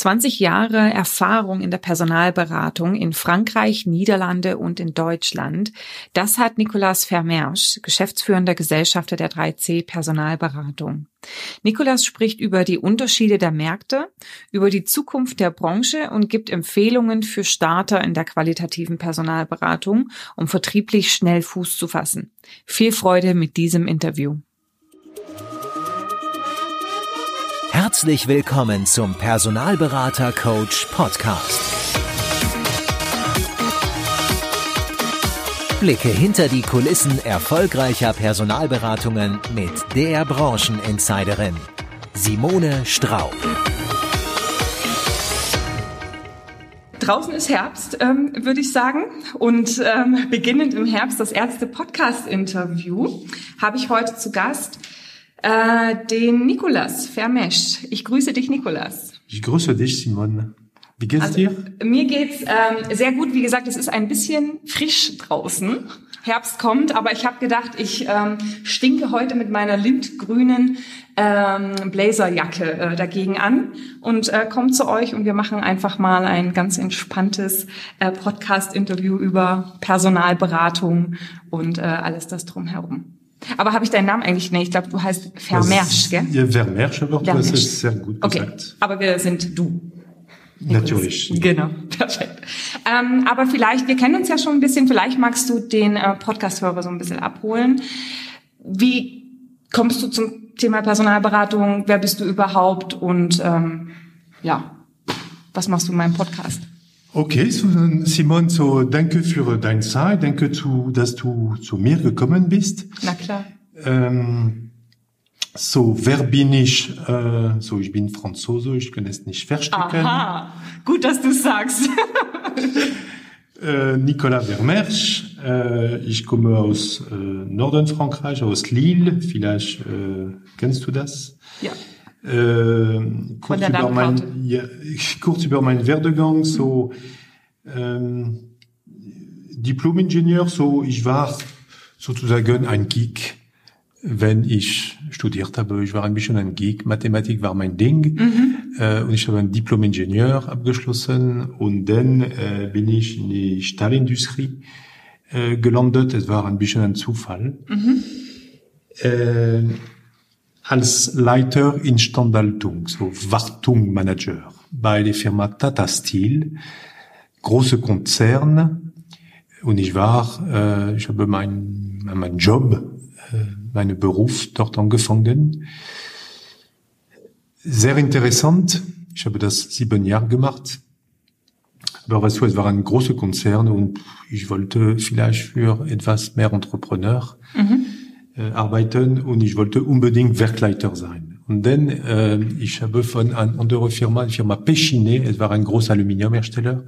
20 Jahre Erfahrung in der Personalberatung in Frankreich, Niederlande und in Deutschland. Das hat Nicolas Vermersch, geschäftsführender Gesellschafter der 3C Personalberatung. Nicolas spricht über die Unterschiede der Märkte, über die Zukunft der Branche und gibt Empfehlungen für Starter in der qualitativen Personalberatung, um vertrieblich schnell Fuß zu fassen. Viel Freude mit diesem Interview. Herzlich willkommen zum Personalberater Coach Podcast. Blicke hinter die Kulissen erfolgreicher Personalberatungen mit der Brancheninsiderin Simone Straub. Draußen ist Herbst, ähm, würde ich sagen. Und ähm, beginnend im Herbst das erste Podcast-Interview habe ich heute zu Gast äh, den Nikolas Vermesch. Ich grüße dich, Nikolas. Ich grüße dich, Simon. Wie geht's also, dir? Mir geht's ähm, sehr gut. Wie gesagt, es ist ein bisschen frisch draußen. Herbst kommt, aber ich habe gedacht, ich ähm, stinke heute mit meiner lindgrünen ähm, Blazerjacke äh, dagegen an und äh, komme zu euch und wir machen einfach mal ein ganz entspanntes äh, Podcast-Interview über Personalberatung und äh, alles das drumherum. Aber habe ich deinen Namen eigentlich? Nee, ich glaube, du heißt Vermersch, gell? Ja, Vermersch, aber Vermersch. das ist sehr gut Okay, gesagt. aber wir sind du. Natürlich. Genau, perfekt. Ähm, aber vielleicht, wir kennen uns ja schon ein bisschen, vielleicht magst du den äh, Podcast-Hörer so ein bisschen abholen. Wie kommst du zum Thema Personalberatung? Wer bist du überhaupt? Und ähm, ja, was machst du in meinem Podcast? Okay, so, Simon, so danke für deine Zeit, danke, zu, dass du zu mir gekommen bist. Na klar. Ähm, so, wer bin ich? Äh, so, ich bin Franzose, ich kann es nicht verstecken. Aha, gut, dass du sagst. Äh, Nicolas Vermersch, äh, ich komme aus äh, Norden Frankreich, aus Lille, vielleicht äh, kennst du das? ja. Äh, kurz, über mein, ja, kurz über meinen Werdegang, so ähm, Diplom-Ingenieur, so ich war sozusagen ein Geek, wenn ich studiert habe. Ich war ein bisschen ein Geek. Mathematik war mein Ding äh, und ich habe ein Diplom-Ingenieur abgeschlossen und dann äh, bin ich in die Stahlindustrie äh, gelandet. Es war ein bisschen ein Zufall. Äh, als Leiter Instandhaltung, so Wartung Manager bei der Firma Tata Steel, große Konzern. Und ich war, äh, ich habe meinen mein Job, äh, meinen Beruf dort angefangen. Sehr interessant. Ich habe das sieben Jahre gemacht. Aber weißt du, es war ein großer Konzern und ich wollte vielleicht für etwas mehr Entrepreneur äh, arbeiten und ich wollte unbedingt Werkleiter sein. Und dann, äh, ich habe von einer anderen Firma, die Firma Pechine, es war ein großer Aluminiumhersteller,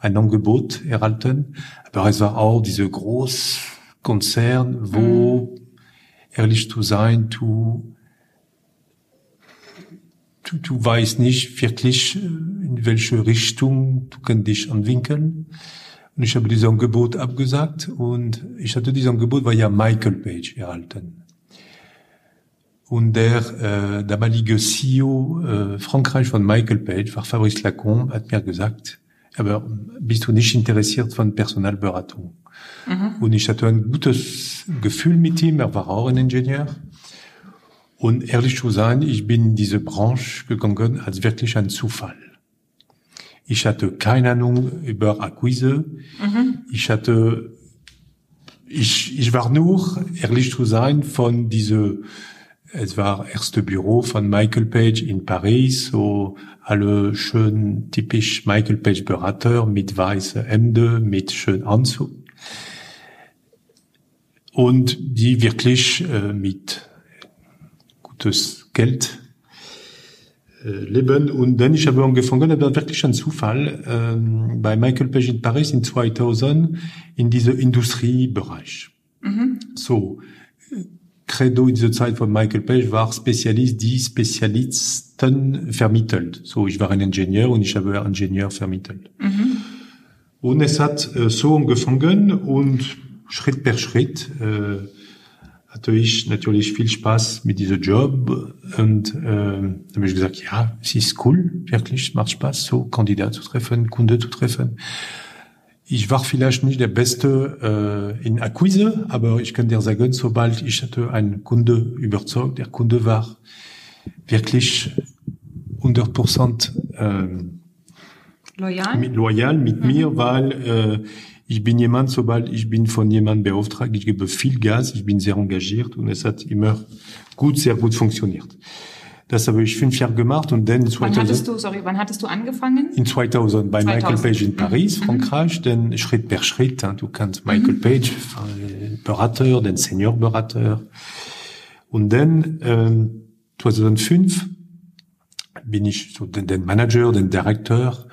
ein Angebot erhalten. Aber es war auch dieser groß Konzern, wo, ehrlich zu sein, du, du, du weißt nicht wirklich, äh, in welche Richtung du kannst dich entwickeln. Und ich habe dieses Angebot abgesagt und ich hatte dieses Angebot, war ja Michael Page erhalten. Und der äh, damalige CEO äh, Frankreich von Michael Page, war Fabrice Lacombe, hat mir gesagt, aber bist du nicht interessiert von Personalberatung? Und ich hatte ein gutes Gefühl mit ihm, er war auch ein Ingenieur. Und ehrlich zu sein, ich bin in diese Branche gegangen als wirklich ein Zufall. Ich hatte keine Ahnung über Akquise. Ich hatte, ich, ich war nur, ehrlich zu sein, von diese, es war erste Büro von Michael Page in Paris, so alle schön typisch Michael Page Berater mit weiße Hemde, mit schön Anzug. Und die wirklich äh, mit gutes Geld leben. Und dann ich habe angefangen, aber wirklich ein Zufall, ähm, bei Michael Page in Paris in 2000 in diese Industriebereich. So, äh, Credo in dieser Zeit von Michael Page war Spezialist, die Spezialisten vermittelt. So, ich war ein Ingenieur und ich habe Ingenieur vermittelt. Und es hat äh, so angefangen und Schritt per Schritt äh, hatte ich natürlich viel Spaß mit diesem Job und äh, habe ich gesagt, ja, es ist cool, wirklich, es macht Spaß, so Kandidat zu treffen, Kunde zu treffen. Ich war vielleicht nicht der Beste äh, in Akquise, aber ich kann dir sagen, sobald ich hatte einen Kunde überzeugt, der Kunde war wirklich 100 Prozent äh, Loyal? mit, loyal mit Mhm. mir, weil äh, ich bin jemand, sobald ich bin von jemandem beauftragt, ich gebe viel Gas, ich bin sehr engagiert und es hat immer gut, sehr gut funktioniert. Das habe ich fünf Jahre gemacht und dann Wann 2000, hattest du, sorry, wann hattest du angefangen? in 2000 bei 2000. Michael Page in Paris, Frankreich, dann Schritt per Schritt. Du kannst Michael Page, äh, Berater, den Seniorberater. Und dann ähm, 2005 bin ich so den, den Manager, den Director,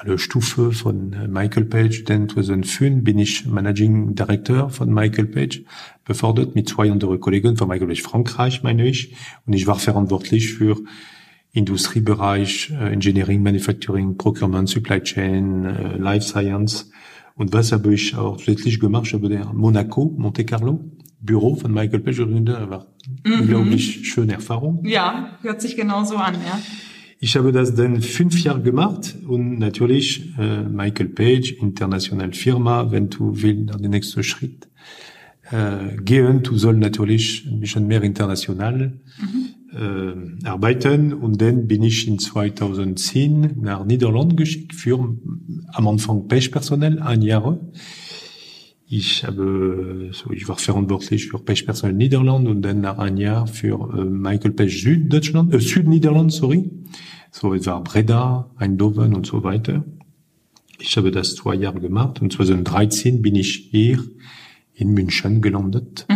alle Stufe von Michael Page. Dann 2005 bin ich Managing Director von Michael Page, befördert mit zwei anderen Kollegen von Michael Page Frankreich, meine ich. Und ich war verantwortlich für Industriebereich, äh, Engineering, Manufacturing, Procurement, Supply Chain, äh, Life Science. Und was habe ich auch zusätzlich gemacht? Ich habe der Monaco, Monte Carlo, Büro von Michael Page gegründet. Das war unglaublich schöne Erfahrung. Ja, hört sich genau so an, ja. Ich habe das dann fünf Jahre gemacht und natürlich äh, Michael Page, international Firma, wenn du willst nach den nächsten Schritt äh, gehen, du soll natürlich ein bisschen mehr international äh, arbeiten. Und dann bin ich in 2010 nach Niederland geschickt für am Anfang Page-Personal, ein Jahr. Ich habe, so, ich war verantwortlich für Page-Personal Niederland und dann nach ein Jahr für äh, Michael Page Süddeutschland, äh, Südniederland, sorry. So, es war Breda, Eindhoven und so weiter. Ich habe das zwei Jahre gemacht und 2013 bin ich hier in München gelandet.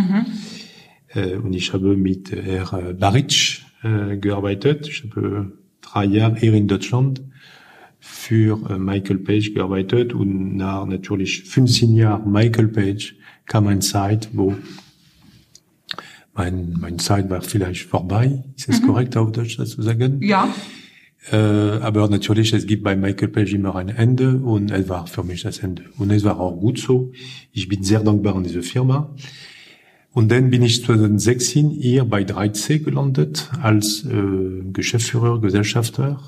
Äh, und ich habe mit Herr Baric äh, gearbeitet. Ich habe drei Jahre hier in Deutschland für äh, Michael Page gearbeitet und nach natürlich 15 Jahren Michael Page kam eine Zeit, wo mein, meine Zeit war vielleicht vorbei. Ist es korrekt auf Deutsch das zu sagen? Ja, Äh, aber natürlich, es gibt bei Michael Page immer ein Ende und es war für mich das Ende. Und es war auch gut so. Ich bin sehr dankbar an diese Firma. Und dann bin ich 2016 hier bei 3C gelandet als äh, Geschäftsführer, Gesellschafter.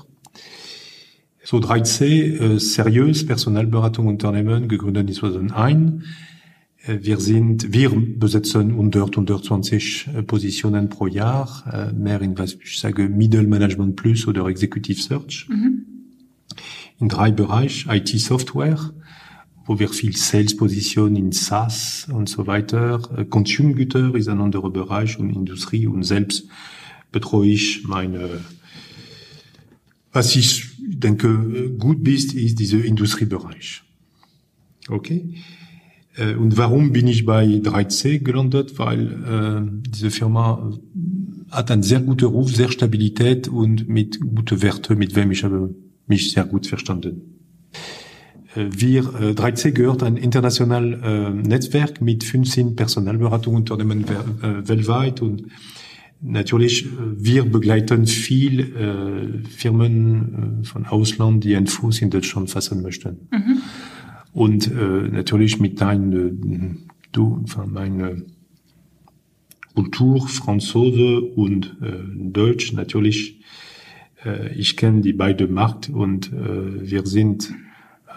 So 3C, äh, seriös Personalberatung Unternehmen, gegründet in 2001. Äh, Wir sind, wir besetzen 100, 120 äh, Positionen pro Jahr, äh, mehr in was ich sage Middle Management Plus oder Executive Search. In drei Bereichen, IT-Software, wo wir viel Sales-Positionen in SaaS und so weiter. Konsumgüter ist ein anderer Bereich und Industrie und selbst betreue ich meine, was ich denke gut bist, ist dieser Industriebereich. Okay? Äh, Und warum bin ich bei 3C gelandet? Weil äh, diese Firma hat einen sehr guten Ruf, sehr Stabilität und mit guten Werten, mit wem ich habe mich sehr gut verstanden. Äh, Wir, äh, 3C gehört ein internationales äh, Netzwerk mit 15 Personalberatungsunternehmen wel- äh, weltweit und natürlich, äh, wir begleiten viel äh, Firmen äh, von Ausland, die einen Fuß in Deutschland fassen möchten. Und äh, natürlich mit deinem, du, von meiner Kultur, Franzose und äh, Deutsch, natürlich, äh, ich kenne die beiden Markt und äh, wir sind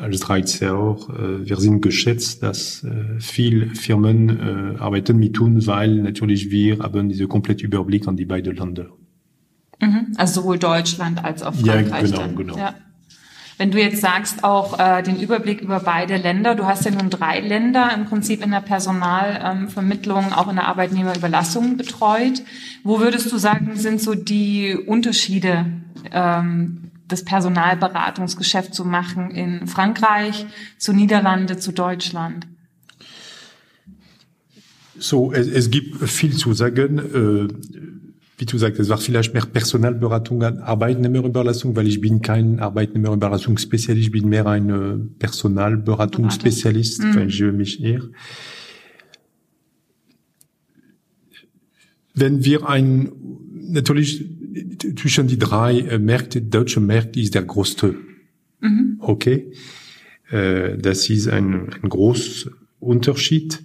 als 13 auch, äh, wir sind geschätzt, dass äh, viel Firmen äh, arbeiten mit uns, weil natürlich wir haben diese komplette Überblick an die beiden Länder. mhm. also sowohl Deutschland als auch Ja, Frankreich. genau, dann. genau. Ja. Wenn du jetzt sagst, auch äh, den Überblick über beide Länder, du hast ja nun drei Länder im Prinzip in der Personalvermittlung, ähm, auch in der Arbeitnehmerüberlassung betreut. Wo würdest du sagen, sind so die Unterschiede, ähm, das Personalberatungsgeschäft zu machen in Frankreich, zu Niederlande, zu Deutschland? So, es, es gibt viel zu sagen. Äh, wie du sagst, es war vielleicht mehr Personalberatung an Arbeitnehmerüberlassung, weil ich bin kein Arbeitnehmerüberlassungsspezialist, ich bin mehr ein äh, Personalberatungsspezialist, weil ich mich hier. Wenn wir ein, natürlich zwischen die drei äh, Märkte, deutsche Markt ist der größte. Okay. Äh, das ist ein, ein großer Unterschied.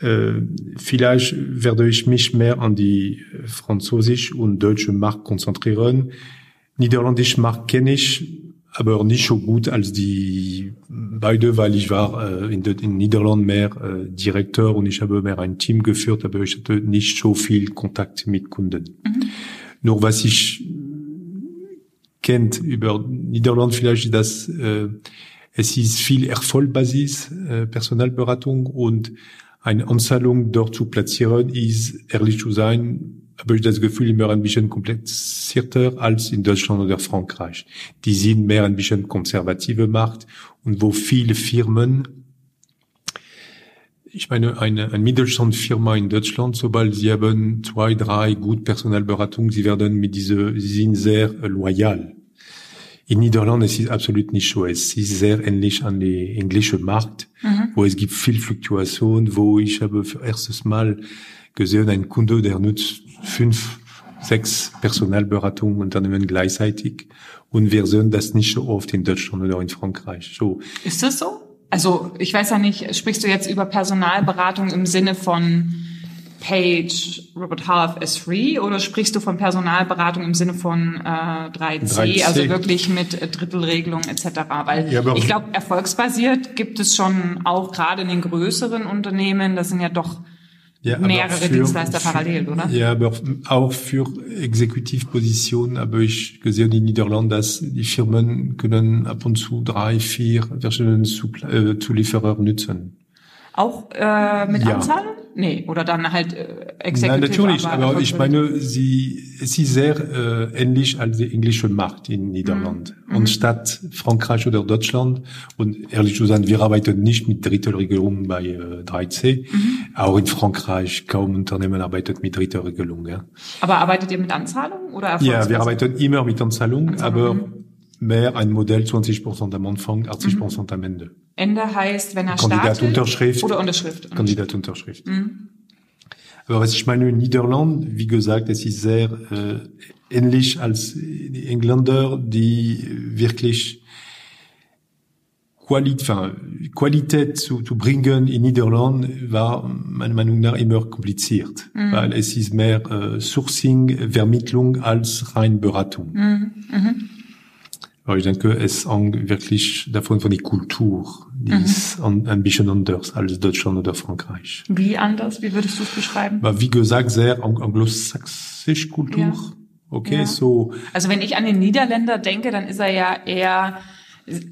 Äh, vielleicht werde ich mich mehr an die französische und deutsche Markt konzentrieren. Niederländische Markt kenne ich, aber nicht so gut als die beide, weil ich war äh, in, in Niederland mehr äh, Direktor und ich habe mehr ein Team geführt, aber ich hatte nicht so viel Kontakt mit Kunden. Mhm. Nur was ich kennt über Niederland vielleicht, dass äh, es ist viel Erfolgbasis, äh, Personalberatung und eine Anzahlung dort zu platzieren ist, ehrlich zu sein, habe ich das Gefühl immer ein bisschen komplizierter als in Deutschland oder Frankreich. Die sind mehr ein bisschen konservative Macht und wo viele Firmen, ich meine, eine, eine Mittelstandsfirma in Deutschland, sobald sie haben zwei, drei gut Personalberatung, sie werden mit diese, sie sind sehr loyal. In Niederlanden ist es absolut nicht so. Es ist sehr ähnlich an die englische Markt, mhm. wo es gibt viel Fluktuation, wo ich habe für erstes Mal gesehen, ein Kunde, der nutzt fünf, sechs Personalberatungsunternehmen gleichzeitig. Und wir sehen das nicht so oft in Deutschland oder in Frankreich. So. Ist das so? Also ich weiß ja nicht, sprichst du jetzt über Personalberatung im Sinne von Page, Robert Half S3 oder sprichst du von Personalberatung im Sinne von äh, 3C, 3C, also wirklich mit Drittelregelung etc.? Weil ja, ich glaube, erfolgsbasiert gibt es schon auch gerade in den größeren Unternehmen, das sind ja doch ja, mehrere für, Dienstleister parallel, oder? Ja, aber auch für Exekutivpositionen habe ich gesehen in Niederlanden, dass die Firmen können ab und zu drei, vier verschiedene äh, Zulieferer nutzen. Auch äh, mit ja. Anzahl? Nee, oder dann halt äh, Executive. Nein, natürlich, aber, aber ich meine, sie, sie ist sehr äh, ähnlich als der englische Markt in Niederland. Mhm. Und statt Frankreich oder Deutschland, und ehrlich zu sein, wir arbeiten nicht mit Drittelregelung bei äh, 3C. Mhm. Auch in Frankreich kaum Unternehmen arbeitet mit Drittelregelung. Ja. Aber arbeitet ihr mit Anzahlung oder Ja, wir arbeiten immer mit Anzahlung, Anzahlung. aber mhm mehr ein Modell 20 Prozent am Anfang, 80 Prozent mhm. am Ende. Ende heißt, wenn er Kandidat startet Unterschrift oder Unterschrift. Kandidat Unterschrift. Mhm. Aber was ich meine, in Niederland, wie gesagt, es ist sehr äh, ähnlich als die Engländer, die wirklich Qualität, enfin, Qualität zu, zu bringen in Niederland war meiner Meinung nach immer kompliziert, mhm. weil es ist mehr äh, Sourcing, Vermittlung als rein Beratung. Mhm. Aber ich denke, es hängt wirklich davon von der Kultur. Die mhm. ist ein bisschen anders als Deutschland oder Frankreich. Wie anders? Wie würdest du es beschreiben? Aber wie gesagt, sehr anglosächsische Kultur. Ja. Okay, ja. so. Also wenn ich an den Niederländer denke, dann ist er ja eher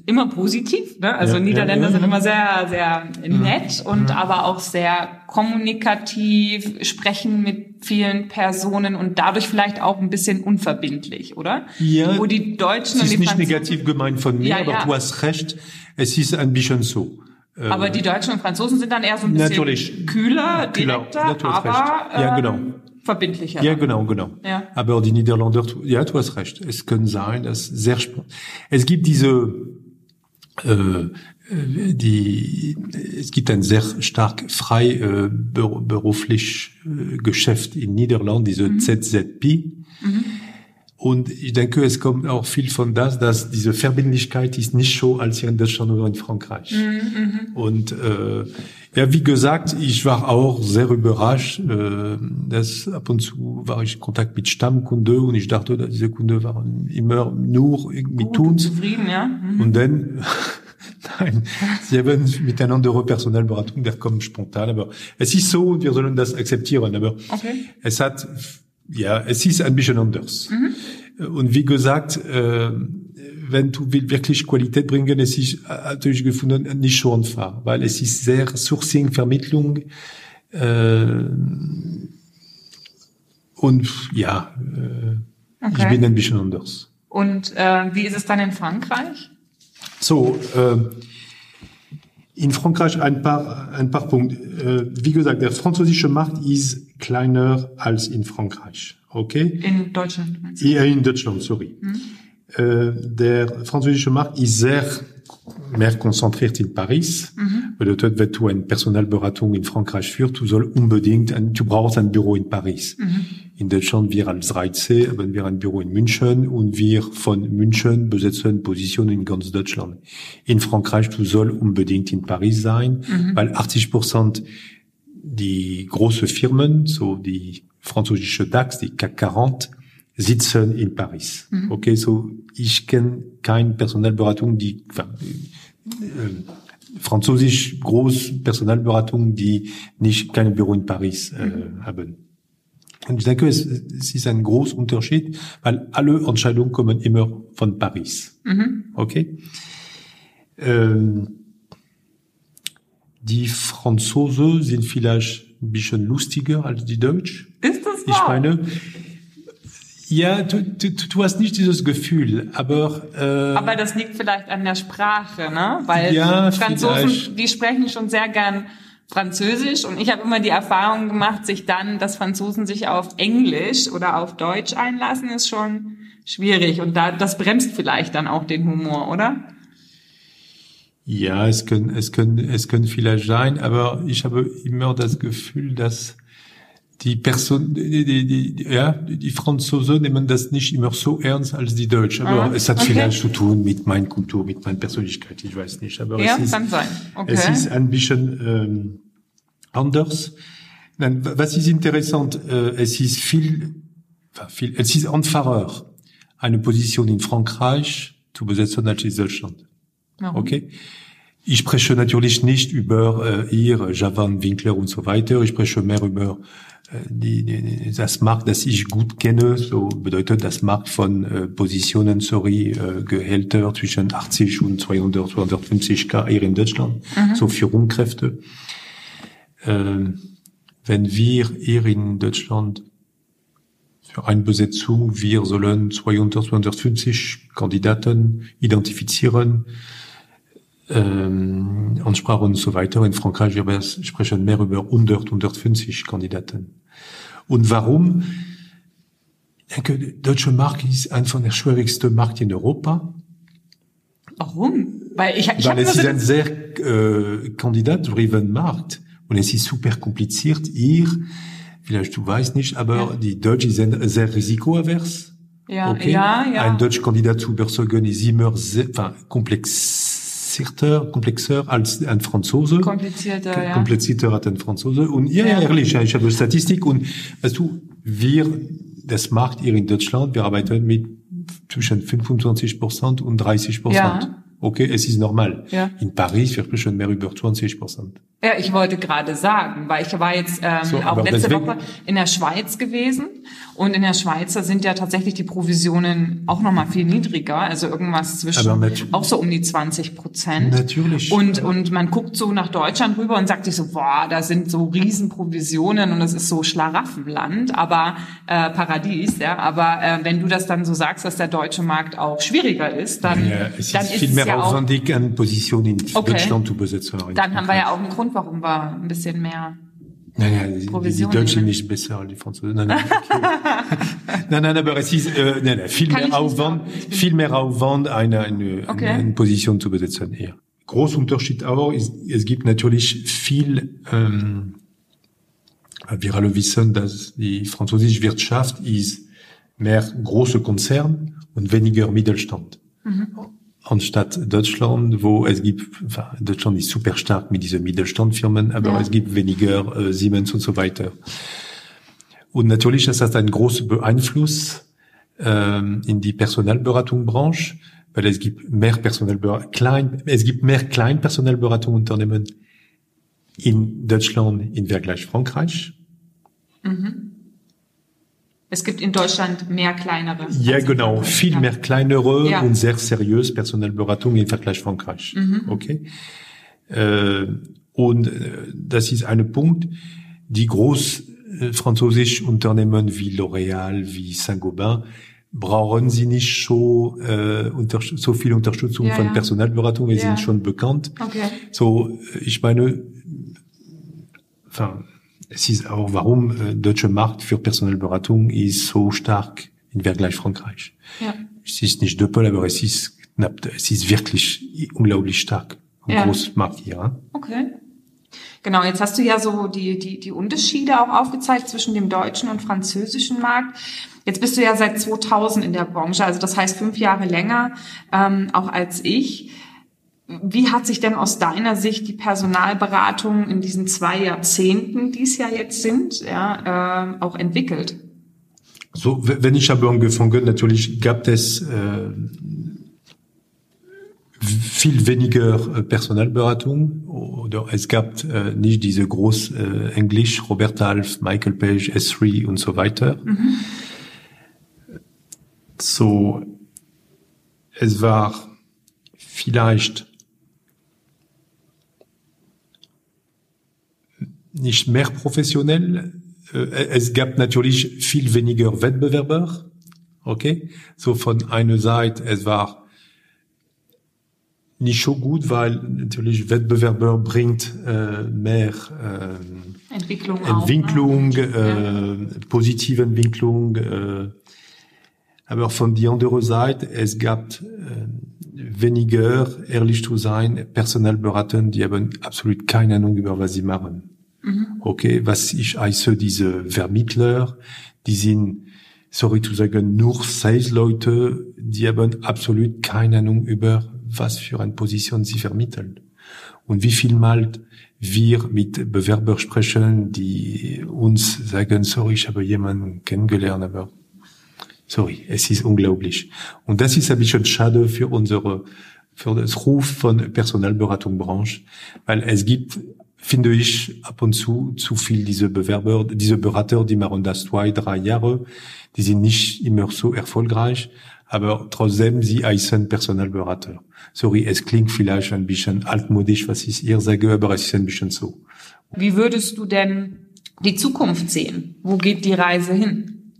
immer positiv. Ne? Also ja, Niederländer ja, ja. sind immer sehr, sehr nett und aber auch sehr kommunikativ, sprechen mit vielen Personen und dadurch vielleicht auch ein bisschen unverbindlich, oder? Ja. Wo die Deutschen es ist nicht negativ gemeint von mir, aber du hast recht. Es ist ein bisschen so. Aber äh, die Deutschen und Franzosen sind dann eher so ein bisschen natürlich. kühler, direkter, kühler, aber ja, genau. Verbindlicher. Ja, genau, genau. Ja. Aber die Niederländer, ja, du hast recht. Es kann sein, dass sehr, es gibt diese, äh, die, es gibt ein sehr stark frei äh, beruflich äh, Geschäft in Niederland, diese mhm. ZZP. Mhm. Und ich denke, es kommt auch viel von das, dass diese Verbindlichkeit ist nicht so als hier in Deutschland oder in Frankreich. Mhm, mhm. Und äh, ja, wie gesagt, ich war auch sehr überrascht, äh, dass ab und zu war ich in Kontakt mit Stammkunde und ich dachte, dass diese Kunde waren immer nur mit uns. Zufrieden, ja. Mhm. Und dann Nein, sie haben mit einer anderen Personalberatung, der kommt spontan, aber es ist so und wir sollen das akzeptieren, aber okay. es hat ja, es ist ein bisschen anders. Mhm. Und wie gesagt, äh, wenn du willst wirklich Qualität bringen, es ist natürlich gefunden nicht so einfach, weil es ist sehr Sourcing, Vermittlung äh, und ja, äh, okay. ich bin ein bisschen anders. Und äh, wie ist es dann in Frankreich? So, äh, in Frankreich ein paar, ein paar Punkte. Äh, wie gesagt, der französische Markt ist kleiner als in Frankreich. Okay? In Deutschland. Ja, in Deutschland, sorry. Mhm. Äh, der französische Markt ist sehr mehr konzentriert in Paris. Mhm. Bedeutet, wenn du eine Personalberatung in Frankreich führst, du soll unbedingt, ein, du brauchst ein Büro in Paris. Mhm. In Deutschland, wir als 3C haben wir ein Büro in München und wir von München besetzen Positionen in ganz Deutschland. In Frankreich, du soll unbedingt in Paris sein, mhm. weil 80 Prozent die große Firmen, so die französische DAX, die CAC 40, sitzen in Paris. Mhm. Okay, so ich kenne keine Personalberatung, die äh, französisch groß Personalberatung, die nicht kein Büro in Paris äh, mhm. haben. Und ich denke, es, es ist ein großer Unterschied, weil alle Entscheidungen kommen immer von Paris. Mhm. Okay? Ähm, die Franzosen sind vielleicht ein bisschen lustiger als die Deutsch. Ist das wahr? Ich meine, ja, du, du, du hast nicht dieses Gefühl, aber äh, aber das liegt vielleicht an der Sprache, ne? Weil ja, Franzosen, vielleicht. die sprechen schon sehr gern Französisch und ich habe immer die Erfahrung gemacht, sich dann, dass Franzosen sich auf Englisch oder auf Deutsch einlassen, ist schon schwierig und da das bremst vielleicht dann auch den Humor, oder? Ja, es können es können es können vielleicht sein, aber ich habe immer das Gefühl, dass die Person, die, die, die, ja, die Franzosen nehmen das nicht immer so ernst als die Deutschen. Aber ah, es hat okay. vielleicht zu tun mit meiner Kultur, mit meiner Persönlichkeit, ich weiß nicht. Aber ja, es ist, kann sein. Okay. Es ist ein bisschen ähm, anders. Nein, was ist interessant, äh, es ist viel, viel, es ist einfacher, eine Position in Frankreich zu besetzen als in Deutschland. Warum? Okay? Ich spreche natürlich nicht über äh, ihr, Javan, Winkler und so weiter. Ich spreche mehr über die, die, das Markt, das ich gut kenne, so bedeutet das Markt von äh, Positionen, sorry, äh, Gehälter zwischen 80 und 200, 250 K hier in Deutschland, mhm. so Führungskräfte. Äh, wenn wir hier in Deutschland für eine Besetzung, wir sollen 200, 250 Kandidaten identifizieren, ähm, Ansprache und so weiter. In Frankreich wir sprechen mehr über 100, 150 Kandidaten. Und warum? Ich denke, der deutsche Markt ist einfach der schwierigste Markt in Europa. Warum? Weil ich, ich Weil es ist ein sehr äh, kandidat-driven Markt und es ist super kompliziert. Hier, vielleicht du weißt nicht, aber ja. die Deutschen sind sehr risikoavers. Ja, okay? ja, ja. Ein deutscher Kandidat zu überzeugen ist immer sehr, enfin, komplex komplexierter, komplexer als ein Franzose. Komplizierter, ja. Komplizierter als ein Franzose. Und ja, ja. ehrlich, ich habe Statistik und weißt du, wir, das macht ihr in Deutschland, wir arbeiten mit zwischen 25 Prozent und 30 Prozent. Ja. Okay, es ist normal. Ja. In Paris, wir sprechen mehr über 20 Prozent. Ja, ich wollte gerade sagen, weil ich war jetzt ähm, so, auch letzte Woche in der Schweiz gewesen und in der Schweiz da sind ja tatsächlich die Provisionen auch noch mal viel niedriger, also irgendwas zwischen auch so um die 20 Prozent. Natürlich. Und und man guckt so nach Deutschland rüber und sagt sich so, boah, da sind so riesen Provisionen und das ist so Schlaraffenland, aber äh, Paradies, ja. Aber äh, wenn du das dann so sagst, dass der deutsche Markt auch schwieriger ist, dann ja, es dann ist viel mehr ja aufwendig, eine Position in okay. Deutschland zu besitzen. Dann haben wir ja auch einen Grund Grund, warum wir ein bisschen mehr Nein, nein, die, die Deutschen nicht besser als die Franzosen. Nein, nein, okay. nein, nein, aber es ist äh, nein, nein, viel mehr Aufwand, viel mehr Aufwand, eine, eine, okay. eine, eine Position zu besetzen hier. Großer Unterschied auch ist, es gibt natürlich viel, ähm, wir alle wissen, dass die französische Wirtschaft ist mehr große Konzern und weniger Mittelstand. Mhm anstatt Deutschland, wo es gibt, Deutschland ist super stark mit diesen Mittelstandfirmen, aber ja. es gibt weniger äh, Siemens und so weiter. Und natürlich ist das ein großer Einfluss ähm, in die Personalberatungsbranche, weil es gibt mehr Personalberatung, klein, es gibt mehr Kleinpersonalberatungsunternehmen in Deutschland im Vergleich Frankreich. Mhm. Es gibt in Deutschland mehr kleinere. Ja, genau. Viel ja. mehr kleinere ja. und sehr seriös Personalberatung im Vergleich Frankreich. Mhm. Okay. Äh, und äh, das ist ein Punkt, die groß äh, französische Unternehmen wie L'Oréal, wie Saint-Gobain, brauchen sie nicht so, äh, so viel Unterstützung ja, von Personalberatung, wir sind schon bekannt. Okay. So, ich meine, enfin, es ist auch, warum äh, deutsche Markt für Personalberatung ist so stark im Vergleich Frankreich. Ja. Es ist nicht doppelt, aber es ist knapp, es ist wirklich unglaublich stark. Ein ja. großes Markt hier. Okay. Genau, jetzt hast du ja so die, die, die Unterschiede auch aufgezeigt zwischen dem deutschen und französischen Markt. Jetzt bist du ja seit 2000 in der Branche, also das heißt fünf Jahre länger ähm, auch als ich. Wie hat sich denn aus deiner Sicht die Personalberatung in diesen zwei Jahrzehnten, die es ja jetzt sind, ja, äh, auch entwickelt? So, wenn ich habe angefangen, natürlich gab es äh, viel weniger äh, Personalberatung oder es gab äh, nicht diese groß äh, Englisch, Robert Half, Michael Page, S3 und so weiter. Mhm. So, es war vielleicht nicht mehr professionell. Äh, es gab natürlich viel weniger Wettbewerber. Okay, so von einer Seite, es war nicht so gut, weil natürlich Wettbewerber bringt äh, mehr äh, Entwicklung, Entwicklung auch, ne? äh, positive Entwicklung. Äh, aber von der anderen Seite, es gab äh, weniger, ehrlich zu sein, Personalberater, die haben absolut keine Ahnung über was sie machen. Mhm. Okay, was ich heiße, diese Vermittler, die sind, sorry zu sagen, nur Sales-Leute, die haben absolut keine Ahnung über was für eine Position sie vermitteln. Und wie viel Mal wir mit Bewerber sprechen, die uns sagen, sorry, ich habe jemanden kennengelernt, aber sorry, es ist unglaublich. Und das ist ein bisschen schade für unsere, für das Ruf von Personalberatungsbranche, weil es gibt, finde ich, ab und zu zu viel diese Bewerber, diese Berater, die machen das zwei, drei Jahre, die sind nicht immer so erfolgreich aber trotzdem, sie heißen Personalberater. Sorry, es klingt vielleicht ein bisschen altmodisch, was ich ihr sage, aber es ist ein bisschen so. Wie würdest du denn die Zukunft sehen? Wo geht die Reise hin?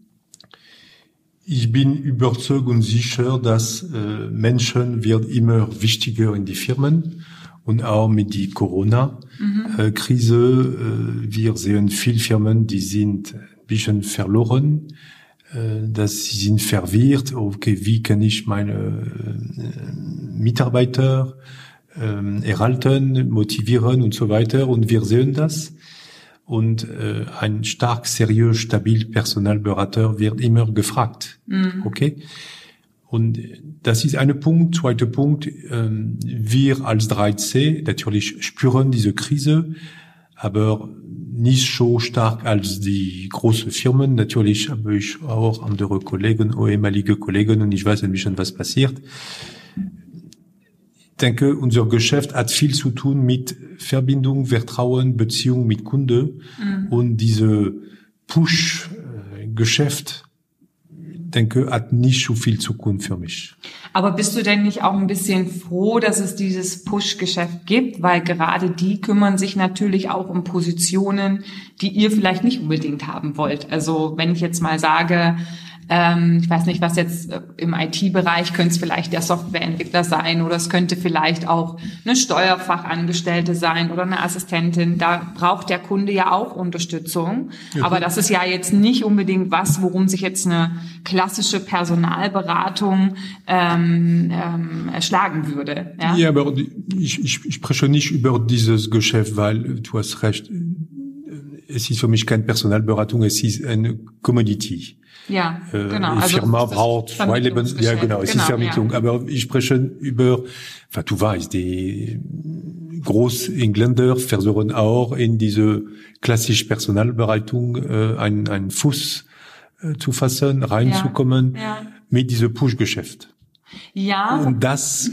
Ich bin überzeugt und sicher, dass äh, Menschen wird immer wichtiger in die Firmen und auch mit die Corona-Krise. Mhm. Äh, wir sehen viele Firmen, die sind ein bisschen verloren äh, dass sie sind verwirrt, okay, wie kann ich meine äh, Mitarbeiter äh, erhalten, motivieren und so weiter. Und wir sehen das. Und äh, ein stark, seriös, stabil Personalberater wird immer gefragt. Mhm. Okay? Und das ist ein Punkt. Zweiter Punkt, äh, wir als 3C natürlich spüren diese Krise, aber nicht so stark als die großen Firmen. Natürlich habe ich auch andere Kollegen, ehemalige Kollegen und ich weiß ein bisschen, was passiert. Ich denke, unser Geschäft hat viel zu tun mit Verbindung, Vertrauen, Beziehung mit Kunde mhm. und diese Push-Geschäft denke, hat nicht so viel Zukunft für mich. Aber bist du denn nicht auch ein bisschen froh, dass es dieses Push-Geschäft gibt? Weil gerade die kümmern sich natürlich auch um Positionen, die ihr vielleicht nicht unbedingt haben wollt. Also wenn ich jetzt mal sage, ähm, ich weiß nicht, was jetzt äh, im IT-Bereich könnte es vielleicht der Softwareentwickler sein oder es könnte vielleicht auch eine Steuerfachangestellte sein oder eine Assistentin. Da braucht der Kunde ja auch Unterstützung. Ja, Aber das ist ja jetzt nicht unbedingt was, worum sich jetzt eine klassische Personalberatung ähm, ähm, erschlagen würde. Ja, ja aber ich, ich, ich spreche nicht über dieses Geschäft, weil du hast recht. Es ist für mich keine Personalberatung, es ist eine Commodity. Ja, äh, genau. Die also Firma braucht zwei Lebens, ja genau, es genau, ist Vermittlung. Ja. Aber ich spreche über, enfin, du weißt, die Großengländer versuchen auch in diese klassische Personalberatung äh, einen, einen Fuß äh, zu fassen, reinzukommen ja, ja. mit diesem Push-Geschäft. Ja. Und das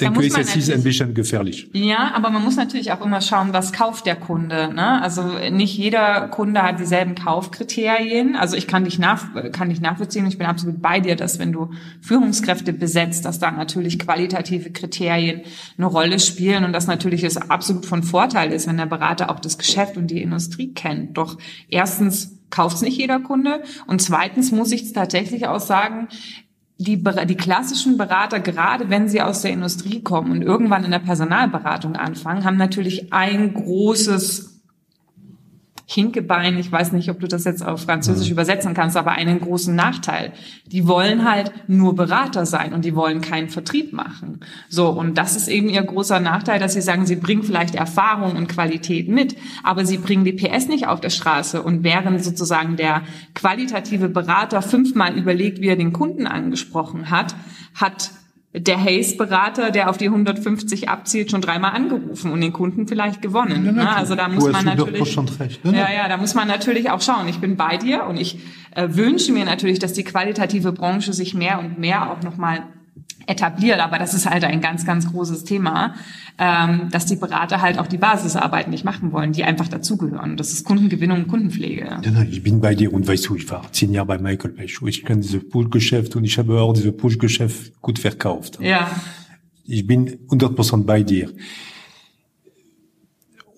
denke ich, es ist ein bisschen gefährlich. Ja, aber man muss natürlich auch immer schauen, was kauft der Kunde. Ne? Also nicht jeder Kunde hat dieselben Kaufkriterien. Also ich kann dich nach, kann dich nachvollziehen. Ich bin absolut bei dir, dass wenn du Führungskräfte besetzt, dass da natürlich qualitative Kriterien eine Rolle spielen und das natürlich es absolut von Vorteil ist, wenn der Berater auch das Geschäft und die Industrie kennt. Doch erstens kauft es nicht jeder Kunde und zweitens muss ich tatsächlich auch sagen, die, die klassischen Berater, gerade wenn sie aus der Industrie kommen und irgendwann in der Personalberatung anfangen, haben natürlich ein großes Hinkebein, ich weiß nicht, ob du das jetzt auf Französisch mhm. übersetzen kannst, aber einen großen Nachteil. Die wollen halt nur Berater sein und die wollen keinen Vertrieb machen. So, und das ist eben ihr großer Nachteil, dass sie sagen, sie bringen vielleicht Erfahrung und Qualität mit, aber sie bringen die PS nicht auf der Straße und während sozusagen der qualitative Berater fünfmal überlegt, wie er den Kunden angesprochen hat, hat der Hayes-Berater, der auf die 150 abzielt, schon dreimal angerufen und den Kunden vielleicht gewonnen. Ja, ne? Also da muss man natürlich, 100% recht. Ja, ja, ja, da muss man natürlich auch schauen. Ich bin bei dir und ich äh, wünsche mir natürlich, dass die qualitative Branche sich mehr und mehr auch nochmal etabliert, aber das ist halt ein ganz, ganz großes Thema, ähm, dass die Berater halt auch die Basisarbeit nicht machen wollen, die einfach dazugehören. Das ist Kundengewinnung und Kundenpflege. Nein, ich bin bei dir und weißt du, ich war zehn Jahre bei Michael Page. Ich kenne dieses Push-Geschäft und ich habe auch dieses Push-Geschäft gut verkauft. Ja. Ich bin 100% bei dir.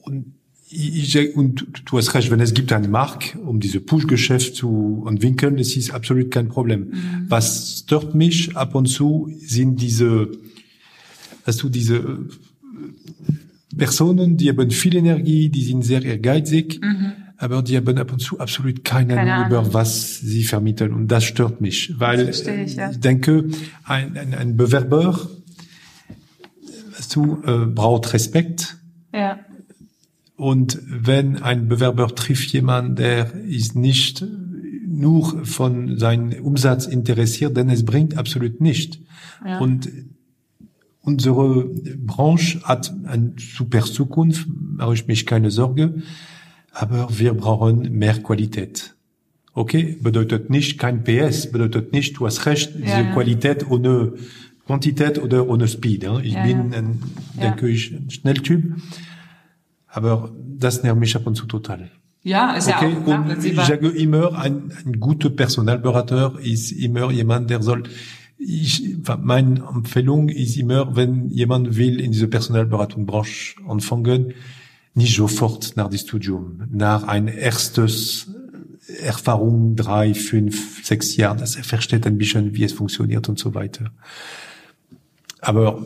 Und, ich, und du hast recht, wenn es gibt einen Markt, um diese Push-Geschäft zu entwickeln, das ist absolut kein Problem. Mhm. Was stört mich ab und zu, sind diese, hast du diese äh, Personen, die haben viel Energie, die sind sehr ehrgeizig, mhm. aber die haben ab und zu absolut keine, keine Ahnung über was sie vermitteln. Und das stört mich, weil ich, ja. ich denke, ein, ein, ein Bewerber, weißt du, äh, braucht Respekt. Ja. Und wenn ein Bewerber trifft jemand, der ist nicht nur von seinem Umsatz interessiert, denn es bringt absolut nicht. Ja. Und unsere Branche hat eine super Zukunft, mache ich mich keine Sorge, aber wir brauchen mehr Qualität. Okay, bedeutet nicht kein PS, bedeutet nicht, du hast recht, diese ja. Qualität ohne Quantität oder ohne Speed. Ich bin, ein, denke ich, ein Schnelltyp. Aber das nervt mich ab und zu total. Ja, ist okay? ja auch und ich sage immer, ein, ein guter Personalberater ist immer jemand, der soll ich, meine Empfehlung ist immer, wenn jemand will in diese Personalberatungsbranche anfangen, nicht sofort nach dem Studium, nach ein erstes Erfahrung, drei, fünf, sechs Jahre, dass er versteht ein bisschen, wie es funktioniert und so weiter. Aber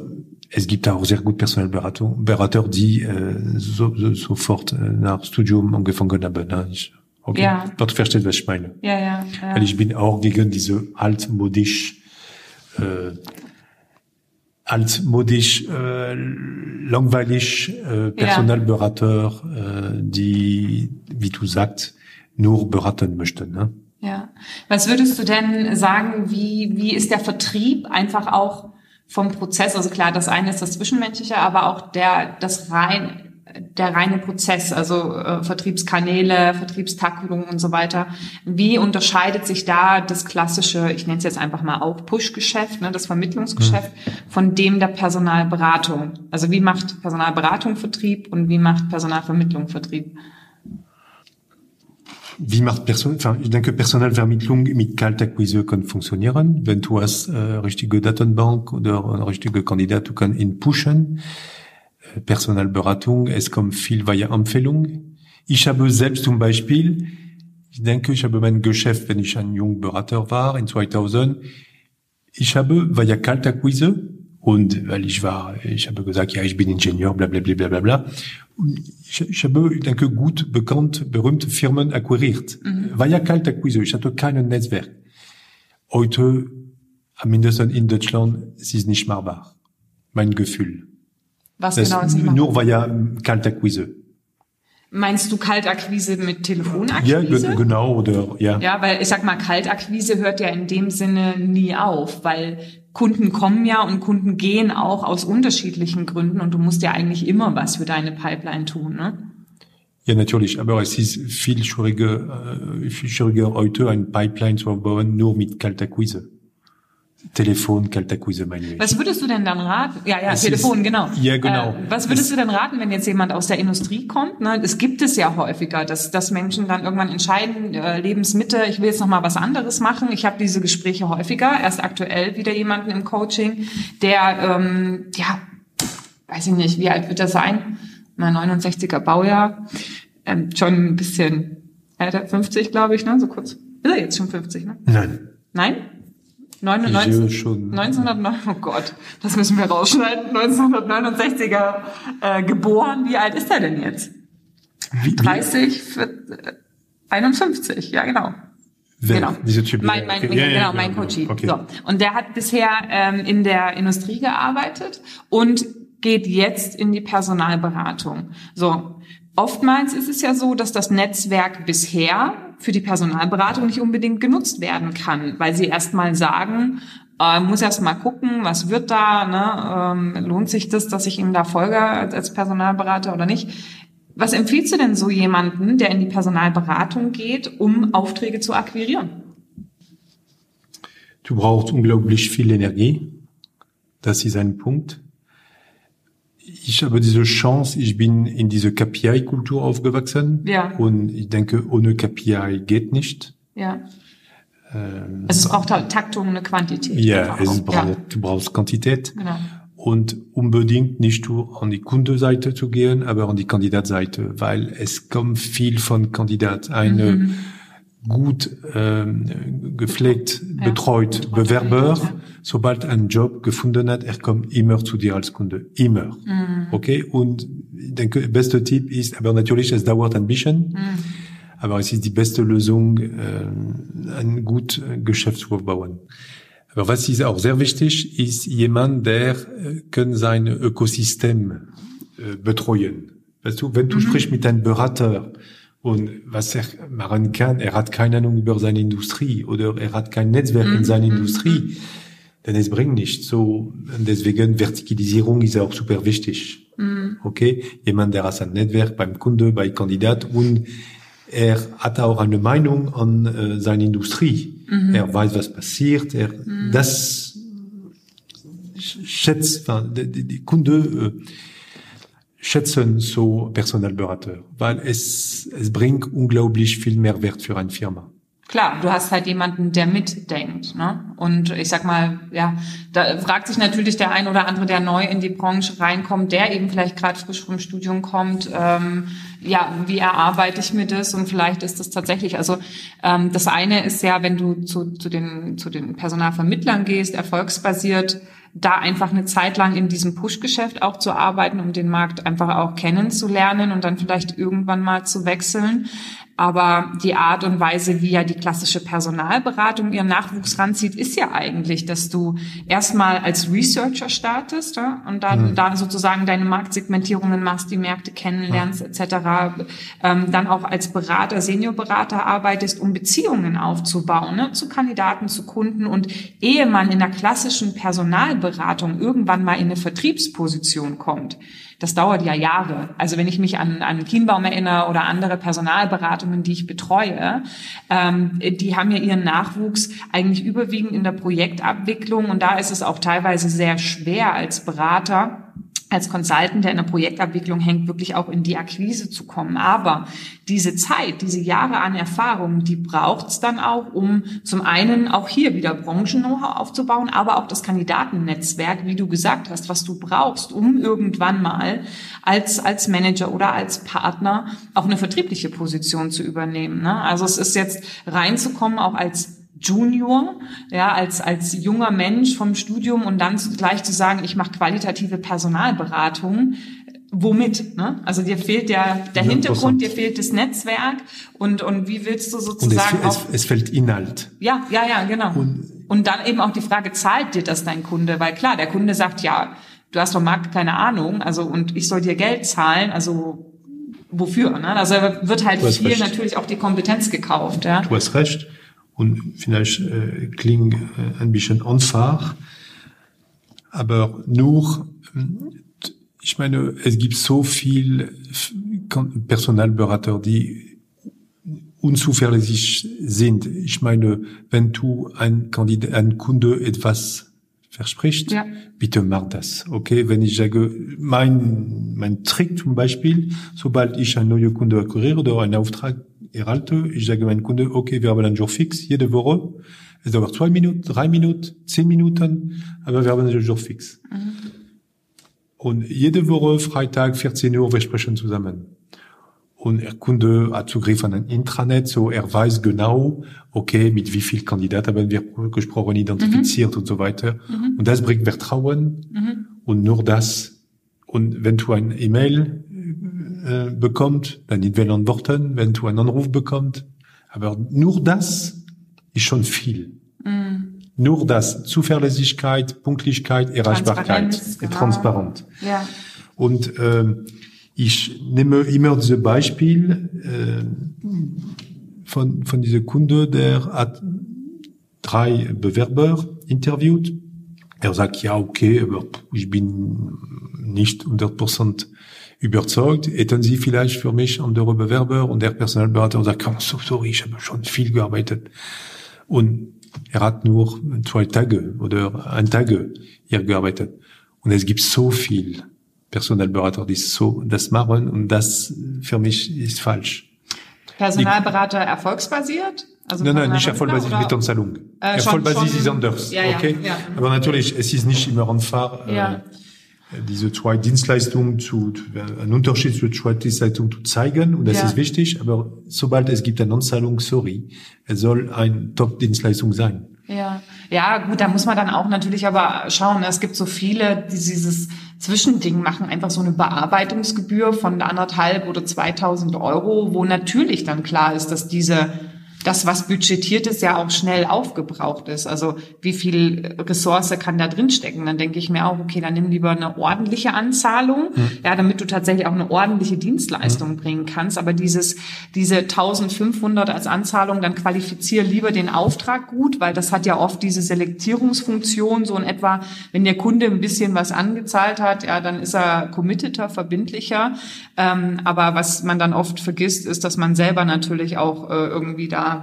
es gibt auch sehr gut Personalberatung, Berater, die äh, so, so, sofort äh, nach Studium angefangen haben. Ne? Ich, okay, ja. du verstehst, was ich meine. Ja, ja, ja. Weil ich bin auch gegen diese altmodisch, äh, altmodisch, äh, langweilig äh, Personalberater, äh, die, wie du sagst, nur beraten möchten. Ne? Ja. Was würdest du denn sagen, wie, wie ist der Vertrieb einfach auch vom Prozess, also klar, das eine ist das Zwischenmenschliche, aber auch der, das rein, der reine Prozess, also äh, Vertriebskanäle, Vertriebstaktung und so weiter. Wie unterscheidet sich da das klassische, ich nenne es jetzt einfach mal auch Push-Geschäft, ne, das Vermittlungsgeschäft, mhm. von dem der Personalberatung? Also wie macht Personalberatung Vertrieb und wie macht Personalvermittlung Vertrieb? Wie macht Person, ich denke, Personalvermittlung mit Kaltakquise kann funktionieren. Wenn du hast äh, richtige Datenbank oder eine richtige Kandidat, du kannst ihn pushen. Äh, Personalberatung, es kommt viel via Empfehlung. Ich habe selbst zum Beispiel, ich denke, ich habe mein Geschäft, wenn ich ein junger Berater war, in 2000, ich habe via Kaltakquise und weil ich war, ich habe gesagt, ja, ich bin Ingenieur, bla bla bla bla bla. ich, ich habe, ich denke, gut bekannt, berühmte Firmen akquiriert. Mhm. War ja kalt Akquise, ich hatte kein Netzwerk. Heute, am mindesten in Deutschland, es ist nicht machbar. Mein Gefühl. Was das genau ist nicht machbar? Nur war ja Kaltakquise. Meinst du Kaltakquise mit Telefonakquise? Ja, genau, oder, ja. Ja, weil ich sag mal, Kaltakquise hört ja in dem Sinne nie auf, weil Kunden kommen ja und Kunden gehen auch aus unterschiedlichen Gründen und du musst ja eigentlich immer was für deine Pipeline tun, ne? Ja, natürlich, aber es ist viel schwieriger, äh, viel schwieriger heute ein Pipeline zu aufbauen, nur mit Kaltakquise. Telefon, Kaltakquise meine ich. Was würdest du denn dann raten? Ja, ja, es Telefon, ist, genau. Ja, genau. Äh, was würdest es, du denn raten, wenn jetzt jemand aus der Industrie kommt? Ne? Es gibt es ja häufiger, dass, dass Menschen dann irgendwann entscheiden, äh, Lebensmitte, ich will jetzt noch mal was anderes machen. Ich habe diese Gespräche häufiger, erst aktuell wieder jemanden im Coaching, der, ähm, ja, weiß ich nicht, wie alt wird er sein? Mal 69er Baujahr, ähm, schon ein bisschen älter, 50 glaube ich, ne? so kurz. Ist er jetzt schon 50, ne? Nein. Nein? 99, schon. 1909, oh Gott, das müssen wir rausschneiden. 1969er äh, geboren. Wie alt ist er denn jetzt? Wie, 30, für, äh, 51, ja genau. Wer? Genau. Diese typ, mein, mein, okay. genau, ja, ja, mein genau, Coach. Okay. So. Und der hat bisher ähm, in der Industrie gearbeitet und geht jetzt in die Personalberatung. So. Oftmals ist es ja so, dass das Netzwerk bisher für die Personalberatung nicht unbedingt genutzt werden kann, weil sie erstmal sagen, äh, muss erst mal gucken, was wird da, ne? ähm, lohnt sich das, dass ich ihm da folge als, als Personalberater oder nicht. Was empfiehlst du denn so jemanden, der in die Personalberatung geht, um Aufträge zu akquirieren? Du brauchst unglaublich viel Energie. Das ist ein Punkt. Ich habe diese Chance, ich bin in diese KPI-Kultur aufgewachsen. Ja. Und ich denke, ohne KPI geht nicht. Ja. Ähm, also es braucht halt Taktung, eine Quantität. Ja, es braucht, ja. du brauchst Quantität. Genau. Und unbedingt nicht nur an die Kundenseite zu gehen, aber an die Kandidatseite, weil es kommt viel von Kandidat. Eine mhm. Gut ähm, gepflegt, ja. betreut Bewerber, ja. sobald ein Job gefunden hat, er kommt immer zu dir als Kunde. Immer. Mhm. Okay? Und ich denke, der beste Tipp ist, aber natürlich, es dauert ein bisschen. Mhm aber es ist die beste Lösung, äh, ein gut Geschäft zu aufbauen. Aber was ist auch sehr wichtig, ist jemand, der äh, kann sein Ökosystem äh, betreuen. Weißt du, wenn du mhm. sprichst mit einem Berater und was er machen kann, er hat keine Ahnung über seine Industrie oder er hat kein Netzwerk mhm. in seiner mhm. Industrie, dann es bringt nichts. So, und deswegen Vertikalisierung ist auch super wichtig. Mhm. Okay? Jemand, der hat ein Netzwerk beim Kunde, bei Kandidat und er hat auch eine Meinung an äh, seine Industrie. Mhm. Er weiß, was passiert. Er, mhm. Das schätzt, die, die Kunde äh, schätzen so Personalberater, weil es, es bringt unglaublich viel Mehrwert für eine Firma. Klar, du hast halt jemanden, der mitdenkt. Ne? Und ich sag mal, ja, da fragt sich natürlich der ein oder andere, der neu in die Branche reinkommt, der eben vielleicht gerade frisch vom Studium kommt, ähm, ja, wie erarbeite ich mir das? Und vielleicht ist das tatsächlich, also ähm, das eine ist ja, wenn du zu, zu, den, zu den Personalvermittlern gehst, erfolgsbasiert, da einfach eine Zeit lang in diesem Push-Geschäft auch zu arbeiten, um den Markt einfach auch kennenzulernen und dann vielleicht irgendwann mal zu wechseln. Aber die Art und Weise, wie ja die klassische Personalberatung ihren Nachwuchs ranzieht, ist ja eigentlich, dass du erstmal als Researcher startest ja, und dann, mhm. dann sozusagen deine Marktsegmentierungen machst, die Märkte kennenlernst mhm. etc. Ähm, dann auch als Berater, Seniorberater arbeitest, um Beziehungen aufzubauen ne, zu Kandidaten, zu Kunden. Und ehe man in der klassischen Personalberatung irgendwann mal in eine Vertriebsposition kommt, das dauert ja Jahre. Also wenn ich mich an, an Kienbaum erinnere oder andere Personalberatungen, die ich betreue, ähm, die haben ja ihren Nachwuchs eigentlich überwiegend in der Projektabwicklung und da ist es auch teilweise sehr schwer als Berater, als Consultant, der in der Projektabwicklung hängt, wirklich auch in die Akquise zu kommen. Aber diese Zeit, diese Jahre an Erfahrung, die braucht's dann auch, um zum einen auch hier wieder Branchen-Know-how aufzubauen, aber auch das Kandidatennetzwerk, wie du gesagt hast, was du brauchst, um irgendwann mal als, als Manager oder als Partner auch eine vertriebliche Position zu übernehmen. Ne? Also es ist jetzt reinzukommen, auch als Junior, ja, als, als junger Mensch vom Studium und dann gleich zu sagen, ich mache qualitative Personalberatung, womit? Ne? Also dir fehlt ja der Hintergrund, dir fehlt das Netzwerk und, und wie willst du sozusagen und es, es, es fällt Inhalt. Ja, ja, ja, genau. Und, und dann eben auch die Frage, zahlt dir das dein Kunde? Weil klar, der Kunde sagt, ja, du hast vom Markt keine Ahnung, also und ich soll dir Geld zahlen, also wofür? Ne? Also wird halt viel recht. natürlich auch die Kompetenz gekauft. Ja? Du hast recht und vielleicht äh, klingt äh, ein bisschen einfach, aber nur, ich meine, es gibt so viel Personalberater, die unzuverlässig sind. Ich meine, wenn du ein Kandidat, ein Kunde etwas verspricht, ja. bitte mach das. Okay, wenn ich sage, mein, mein Trick zum Beispiel, sobald ich einen neuen Kunde akquiriere oder einen Auftrag erhalte, ich sage meinem Kunde, okay, wir haben einen Jour fix, jede Woche. Es dauert zwei Minuten, drei Minuten, zehn Minuten, aber wir haben einen Jour fix. Mhm. Und jede Woche, Freitag, 14 Uhr, wir sprechen zusammen. Und der Kunde hat Zugriff an ein Intranet, so er weiß genau, okay, mit wie viel Kandidaten haben wir gesprochen, identifiziert mhm. und so weiter. Mhm. Und das bringt Vertrauen. Mhm. Und nur das. Und wenn du ein E-Mail äh, bekommt, dann nicht will antworten, wenn du einen Anruf bekommst. Aber nur das ist schon viel. Mhm. Nur das, Zuverlässigkeit, Punktlichkeit, Erreichbarkeit, Transparenz, genau. transparent. Ja. Und äh, ich nehme immer dieses Beispiel äh, von, von dieser Kunde, der hat drei Bewerber interviewt. Er sagt, ja, okay, aber ich bin nicht 100% überzeugt. Hätten Sie vielleicht für mich andere Bewerber? Und der Personalberater sagt, oh, so, sorry, ich habe schon viel gearbeitet. Und er hat nur zwei Tage oder ein Tage hier gearbeitet. Und es gibt so viel Personalberater, die so das machen und das für mich ist falsch. Personalberater die, erfolgsbasiert? Also nein, nein, nicht erfolgsbasiert mit Anzahlung. Äh, erfolgsbasiert ist anders. Ja, ja, okay? Ja. Aber natürlich, es ist nicht immer einfach, ja. äh, diese zwei Dienstleistungen zu, einen Unterschied zu zwei Dienstleistungen zu zeigen und das ja. ist wichtig. Aber sobald es gibt eine Anzahlung, sorry, es soll eine Top-Dienstleistung sein. Ja, ja, gut, da muss man dann auch natürlich aber schauen. Es gibt so viele, die dieses Zwischending machen, einfach so eine Bearbeitungsgebühr von anderthalb oder 2000 Euro, wo natürlich dann klar ist, dass diese das, was budgetiert ist, ja auch schnell aufgebraucht ist. Also wie viel Ressource kann da drin stecken? Dann denke ich mir auch, okay, dann nimm lieber eine ordentliche Anzahlung, mhm. ja, damit du tatsächlich auch eine ordentliche Dienstleistung mhm. bringen kannst. Aber dieses, diese 1500 als Anzahlung, dann qualifiziere lieber den Auftrag gut, weil das hat ja oft diese Selektierungsfunktion, so in etwa, wenn der Kunde ein bisschen was angezahlt hat, ja, dann ist er committeter, verbindlicher. Ähm, aber was man dann oft vergisst, ist, dass man selber natürlich auch äh, irgendwie da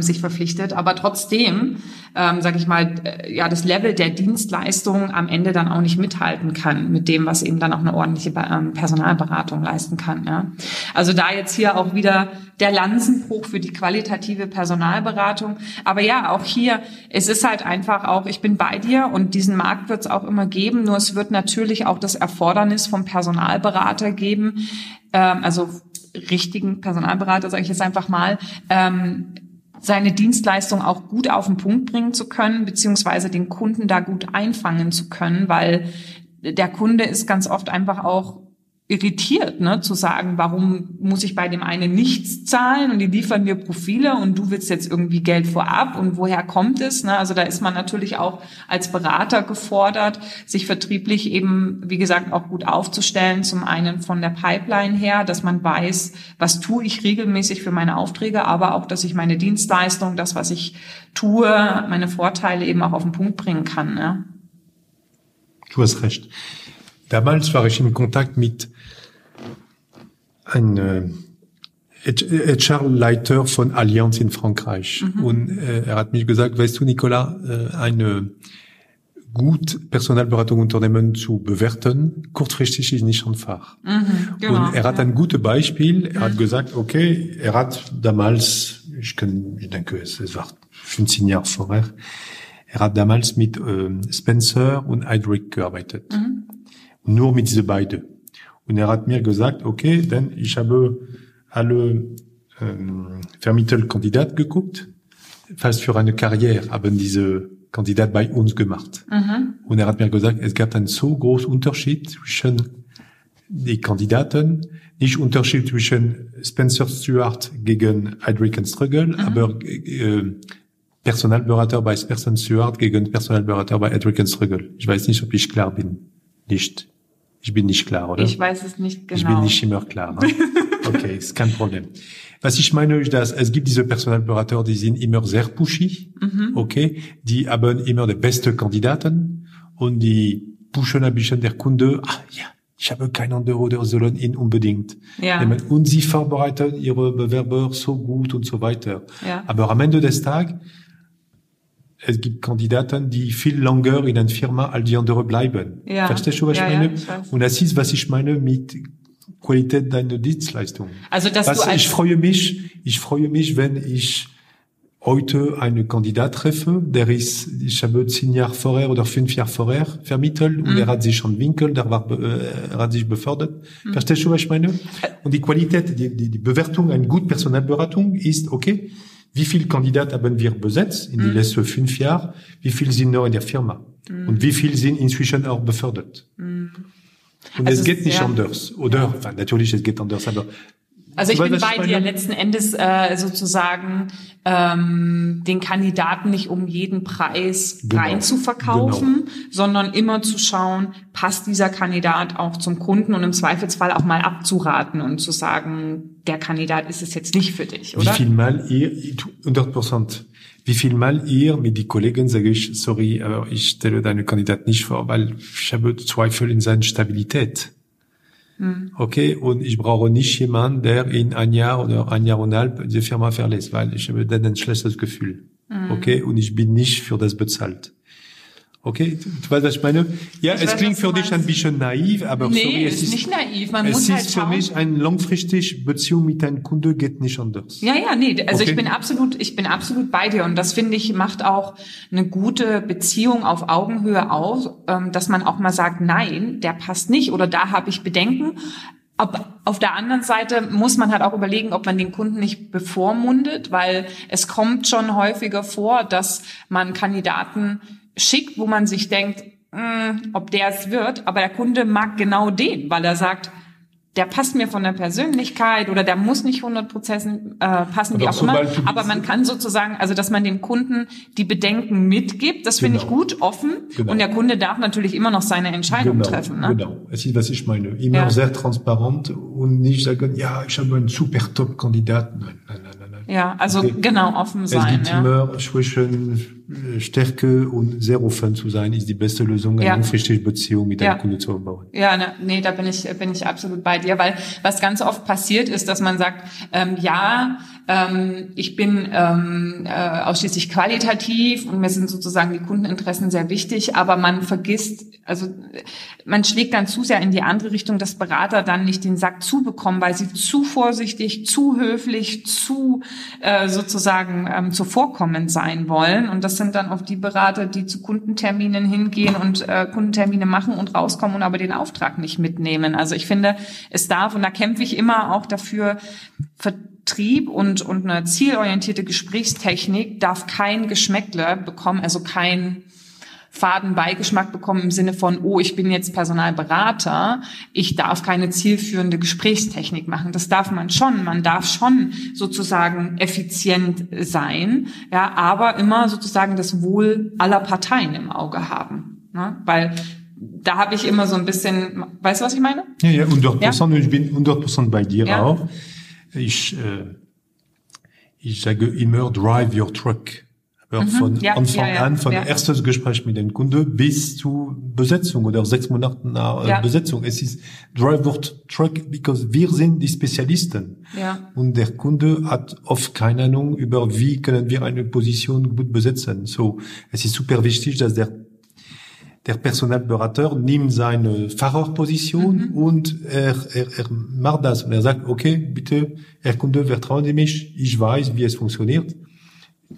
sich verpflichtet, aber trotzdem, ähm, sage ich mal, äh, ja, das Level der Dienstleistung am Ende dann auch nicht mithalten kann mit dem, was eben dann auch eine ordentliche ähm, Personalberatung leisten kann. Ja. Also da jetzt hier auch wieder der Lanzenbruch für die qualitative Personalberatung. Aber ja, auch hier, es ist halt einfach auch, ich bin bei dir und diesen Markt wird es auch immer geben, nur es wird natürlich auch das Erfordernis vom Personalberater geben, ähm, also richtigen Personalberater, sage ich jetzt einfach mal, ähm, seine Dienstleistung auch gut auf den Punkt bringen zu können, beziehungsweise den Kunden da gut einfangen zu können, weil der Kunde ist ganz oft einfach auch irritiert, ne, zu sagen, warum muss ich bei dem einen nichts zahlen und die liefern mir Profile und du willst jetzt irgendwie Geld vorab und woher kommt es? Ne? Also da ist man natürlich auch als Berater gefordert, sich vertrieblich eben, wie gesagt, auch gut aufzustellen. Zum einen von der Pipeline her, dass man weiß, was tue ich regelmäßig für meine Aufträge, aber auch, dass ich meine Dienstleistung, das, was ich tue, meine Vorteile eben auch auf den Punkt bringen kann. Ne? Du hast recht. Damals war ich in Kontakt mit einem HR-Leiter von Allianz in Frankreich. Mhm. Und äh, er hat mich gesagt, weißt du, Nicolas, äh, eine gut Personalberatung Unternehmen zu bewerten, kurzfristig ist nicht einfach. Mhm, genau, und er hat ja. ein gutes Beispiel. Er mhm. hat gesagt, okay, er hat damals, ich, kann, ich denke, es war 15 Jahre vorher, er hat damals mit äh, Spencer und Heydrich gearbeitet. Mhm nur mit diese beiden. Und er hat mir gesagt, okay, denn ich habe alle ähm, Vermittelkandidaten geguckt, fast für eine Karriere haben diese Kandidat bei uns gemacht. Mhm. Und er hat mir gesagt, es gab einen so großen Unterschied zwischen die Kandidaten, nicht Unterschied zwischen Spencer Stewart gegen Heidrick Struggle, mhm. aber äh, Personalberater bei Spencer Stewart gegen Personalberater bei Heidrick Struggle. Ich weiß nicht, ob ich klar bin. Nicht. Ich bin nicht klar, oder? Ich weiß es nicht genau. Ich bin genau. nicht immer klar. Ne? Okay, ist kein Problem. Was ich meine, ist, dass es gibt diese Personalberater, die sind immer sehr pushy, mhm. okay, die haben immer die besten Kandidaten und die pushen ein bisschen der Kunde, ah ja, ich habe keinen anderen oder sollen ihn unbedingt. Ja. Und sie vorbereiten ihre Bewerber so gut und so weiter. Ja. Aber am Ende des Tages es gibt Kandidaten, die viel länger in einer Firma als die andere bleiben. Ja. Verstehst du, was ja, ich meine? Ja, ich Und das ist, was ich meine mit Qualität deiner Dienstleistung. Also, dass was, du ich freue mich, ich freue mich, wenn ich heute einen Kandidat treffe, der ist, ich habe zehn Jahre vorher oder fünf Jahre vorher vermittelt und mhm. er hat sich schon winkelt, er, war, äh, er hat sich befördert. Mhm. Verstehst du, was ich meine? Und die Qualität, die, die, die Bewertung, eine gute Personalberatung ist, okay, wie viele Kandidaten haben wir besetzt in mhm. den letzten fünf Jahren? Wie viele sind noch in der Firma? Mhm. Und wie viele sind inzwischen auch befördert? Mhm. Und also es geht nicht anders. Oder, ja. natürlich, es geht anders, aber also ich bin bei dir letzten Endes äh, sozusagen ähm, den Kandidaten nicht um jeden Preis genau. rein zu verkaufen, genau. sondern immer zu schauen, passt dieser Kandidat auch zum Kunden und im Zweifelsfall auch mal abzuraten und zu sagen, der Kandidat ist es jetzt nicht für dich, oder? Wie viel Mal, 100 Prozent. wie viel Mal ihr mit die Kollegen sage ich, sorry, aber ich stelle deine Kandidat nicht vor, weil ich habe Zweifel in seiner Stabilität. Mhm. Okay, und ich brauche nicht jemanden, der in ein Jahr oder ein Jahr und halb die Firma verlässt, weil ich habe dann ein schlechtes Gefühl. Mhm. Okay, und ich bin nicht für das bezahlt. Okay, du, weißt, was ich meine? Ja, ich es weiß, klingt für dich ein bisschen naiv, aber nee, sorry, es ist nicht naiv. Man es muss ist halt für mich ein langfristig Beziehung mit einem Kunde geht nicht anders. Ja, ja, nee, also okay. ich bin absolut, ich bin absolut bei dir und das finde ich macht auch eine gute Beziehung auf Augenhöhe aus, ähm, dass man auch mal sagt, nein, der passt nicht oder da habe ich Bedenken. Aber auf der anderen Seite muss man halt auch überlegen, ob man den Kunden nicht bevormundet, weil es kommt schon häufiger vor, dass man Kandidaten schickt, wo man sich denkt, mh, hm, ob der es wird, aber der Kunde mag genau den, weil er sagt, der passt mir von der Persönlichkeit oder der muss nicht 100 Prozent äh, passen, wie auch immer. Aber man kann sozusagen, also dass man dem Kunden die Bedenken mitgibt, das finde genau. ich gut, offen. Genau. Und der Kunde darf natürlich immer noch seine Entscheidung genau. treffen. Ne? Genau, es ist, was ich meine. Immer ja. sehr transparent und nicht sagen, ja, ich habe einen super Top-Kandidaten. Nein, nein, nein. Ja, also genau offen sein. Es gibt ja. immer zwischen Stärke und sehr offen zu sein, ist die beste Lösung, eine ja. langfristige Beziehung mit ja. einem Kunde zu bauen. Ja, ne, nee, da bin ich, bin ich absolut bei dir, weil was ganz oft passiert ist, dass man sagt, ähm, ja, ähm, ich bin ähm, äh, ausschließlich qualitativ und mir sind sozusagen die Kundeninteressen sehr wichtig, aber man vergisst, also man schlägt dann zu sehr in die andere Richtung, dass Berater dann nicht den Sack zubekommen, weil sie zu vorsichtig, zu höflich, zu äh, sozusagen ähm, zuvorkommend sein wollen. Und das sind dann oft die Berater, die zu Kundenterminen hingehen und äh, Kundentermine machen und rauskommen und aber den Auftrag nicht mitnehmen. Also ich finde, es darf, und da kämpfe ich immer auch dafür, Vertrieb und, und eine zielorientierte Gesprächstechnik darf kein Geschmäckle bekommen, also kein Fadenbeigeschmack bekommen im Sinne von, oh, ich bin jetzt Personalberater, ich darf keine zielführende Gesprächstechnik machen. Das darf man schon. Man darf schon sozusagen effizient sein, ja, aber immer sozusagen das Wohl aller Parteien im Auge haben. Ne? Weil da habe ich immer so ein bisschen, weißt du, was ich meine? Ja, ja, 100 Prozent. Ja? Ich bin 100 Prozent bei dir ja. auch. Ich, äh, ich sage immer, drive your truck. Mhm. Von ja, Anfang ja, ja, an, von erstes Gespräch mit dem Kunde bis zu Besetzung oder sechs Monaten nach äh, Besetzung. Es ist Drive your Truck, because wir sind die Spezialisten. Ja. Und der Kunde hat oft keine Ahnung über, wie können wir eine Position gut besetzen. So, es ist super wichtig, dass der der Personalberater nimmt seine Fahrerposition mhm. und er, er, er macht das und er sagt, okay, bitte, Herr Kunde, vertrauen Sie mich, ich weiß, wie es funktioniert.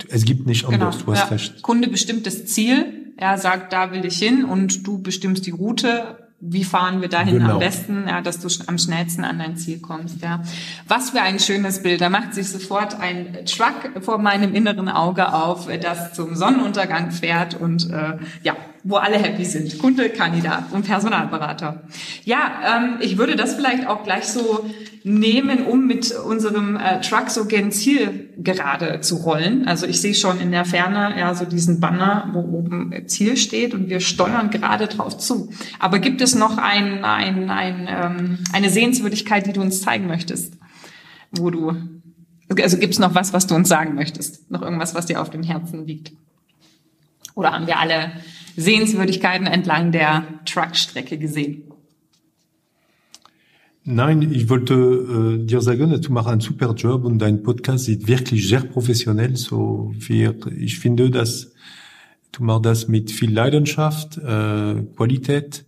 Es gibt nicht genau. anders, du hast ja. recht. Kunde bestimmt das Ziel, er sagt, da will ich hin und du bestimmst die Route, wie fahren wir dahin genau. am besten, ja, dass du am schnellsten an dein Ziel kommst. Ja. Was für ein schönes Bild. Da macht sich sofort ein Truck vor meinem inneren Auge auf, das zum Sonnenuntergang fährt und äh, ja, wo alle happy sind. Kunde, Kandidat und Personalberater. Ja, ähm, ich würde das vielleicht auch gleich so nehmen, um mit unserem äh, Truck so gen Ziel gerade zu rollen. Also ich sehe schon in der Ferne ja so diesen Banner, wo oben Ziel steht und wir steuern gerade drauf zu. Aber gibt es noch ein, ein, ein, ähm, eine Sehenswürdigkeit, die du uns zeigen möchtest, wo du also gibt es noch was, was du uns sagen möchtest? Noch irgendwas, was dir auf dem Herzen liegt? Oder haben wir alle Sehenswürdigkeiten entlang der Truckstrecke gesehen? Nein, ich wollte äh, dir sagen, du machst einen super Job und dein Podcast ist wirklich sehr professionell. So, wir, ich finde, dass du machst das mit viel Leidenschaft, äh, Qualität,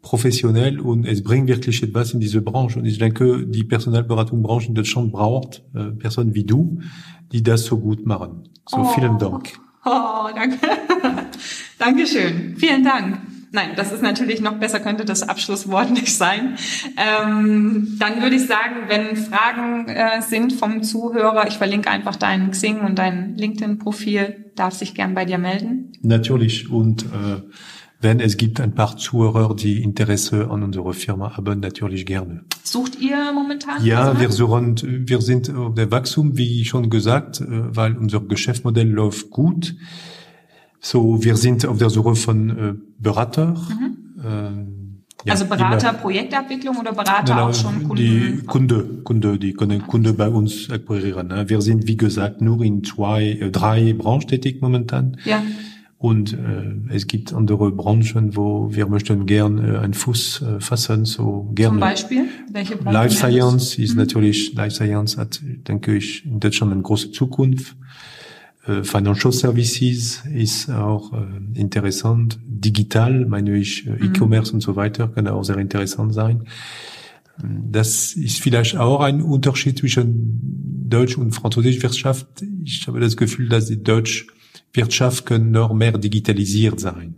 professionell und es bringt wirklich etwas in diese Branche. Und ich denke, die Personalberatungsbranche in Deutschland braucht äh, Personen wie du, die das so gut machen. So, oh. vielen Dank. Oh, danke. Dankeschön. Vielen Dank. Nein, das ist natürlich noch besser, könnte das Abschlusswort nicht sein. Ähm, dann würde ich sagen, wenn Fragen äh, sind vom Zuhörer, ich verlinke einfach deinen Xing und dein LinkedIn-Profil, darf sich gern bei dir melden. Natürlich. Und äh, wenn es gibt ein paar Zuhörer, die Interesse an unserer Firma haben, natürlich gerne. Sucht ihr momentan? Ja, wir suchen, wir sind auf der Wachstum, wie schon gesagt, äh, weil unser Geschäftsmodell läuft gut. So, wir sind auf der Suche von äh, Berater, mhm. äh, Ja, also Berater, immer. Projektabwicklung oder Berater genau, auch schon Kunden? Die Kunde, Kunde, die können Kunde bei uns akquirieren. Ne? Wir sind, wie gesagt, nur in zwei, äh, drei Branchen tätig momentan. Ja. Und äh, es gibt andere Branchen, wo wir möchten gern äh, einen Fuß äh, fassen. So gerne. Zum Beispiel? Welche Branchen? Life Science ist mhm. natürlich, Life Science hat, denke ich, in Deutschland eine große Zukunft. Äh, Financial Services ist auch äh, interessant. Digital, meine ich, äh, mhm. E-Commerce und so weiter, kann auch sehr interessant sein. Das ist vielleicht auch ein Unterschied zwischen Deutsch und Französisch Wirtschaft. Ich habe das Gefühl, dass die Deutsch Wirtschaft können noch mehr digitalisiert sein.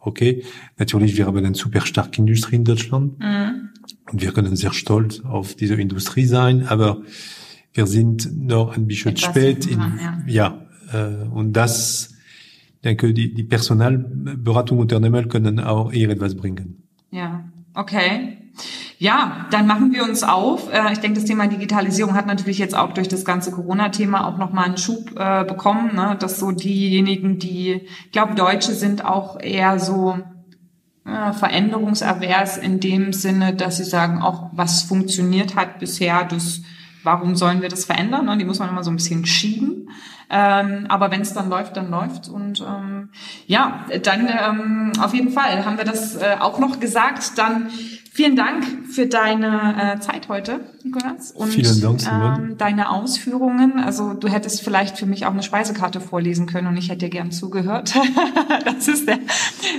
Okay? Natürlich, wir haben eine super starke Industrie in Deutschland. Mhm. Und wir können sehr stolz auf diese Industrie sein, aber wir sind noch ein bisschen Etwas spät. In, ja. ja, äh, und das, denke die, die Personalberatung Unternehmen können auch eher etwas bringen. Ja, okay. Ja, dann machen wir uns auf. Äh, ich denke, das Thema Digitalisierung hat natürlich jetzt auch durch das ganze Corona-Thema auch nochmal einen Schub äh, bekommen, ne? dass so diejenigen, die, ich glaube, Deutsche sind auch eher so äh, veränderungservers in dem Sinne, dass sie sagen, auch was funktioniert hat bisher, das, warum sollen wir das verändern? Ne? Die muss man immer so ein bisschen schieben. Ähm, aber wenn es dann läuft, dann läuft und ähm, ja, dann ähm, auf jeden Fall haben wir das äh, auch noch gesagt. Dann Vielen Dank für deine äh, Zeit heute, Nikolas, und Vielen Dank, ähm, deine Ausführungen. Also du hättest vielleicht für mich auch eine Speisekarte vorlesen können und ich hätte dir gern zugehört. das ist der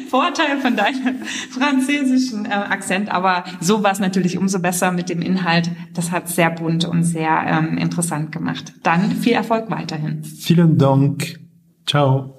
Vorteil von deinem französischen äh, Akzent. Aber so war es natürlich umso besser mit dem Inhalt. Das hat sehr bunt und sehr ähm, interessant gemacht. Dann viel Erfolg weiterhin. Vielen Dank. Ciao.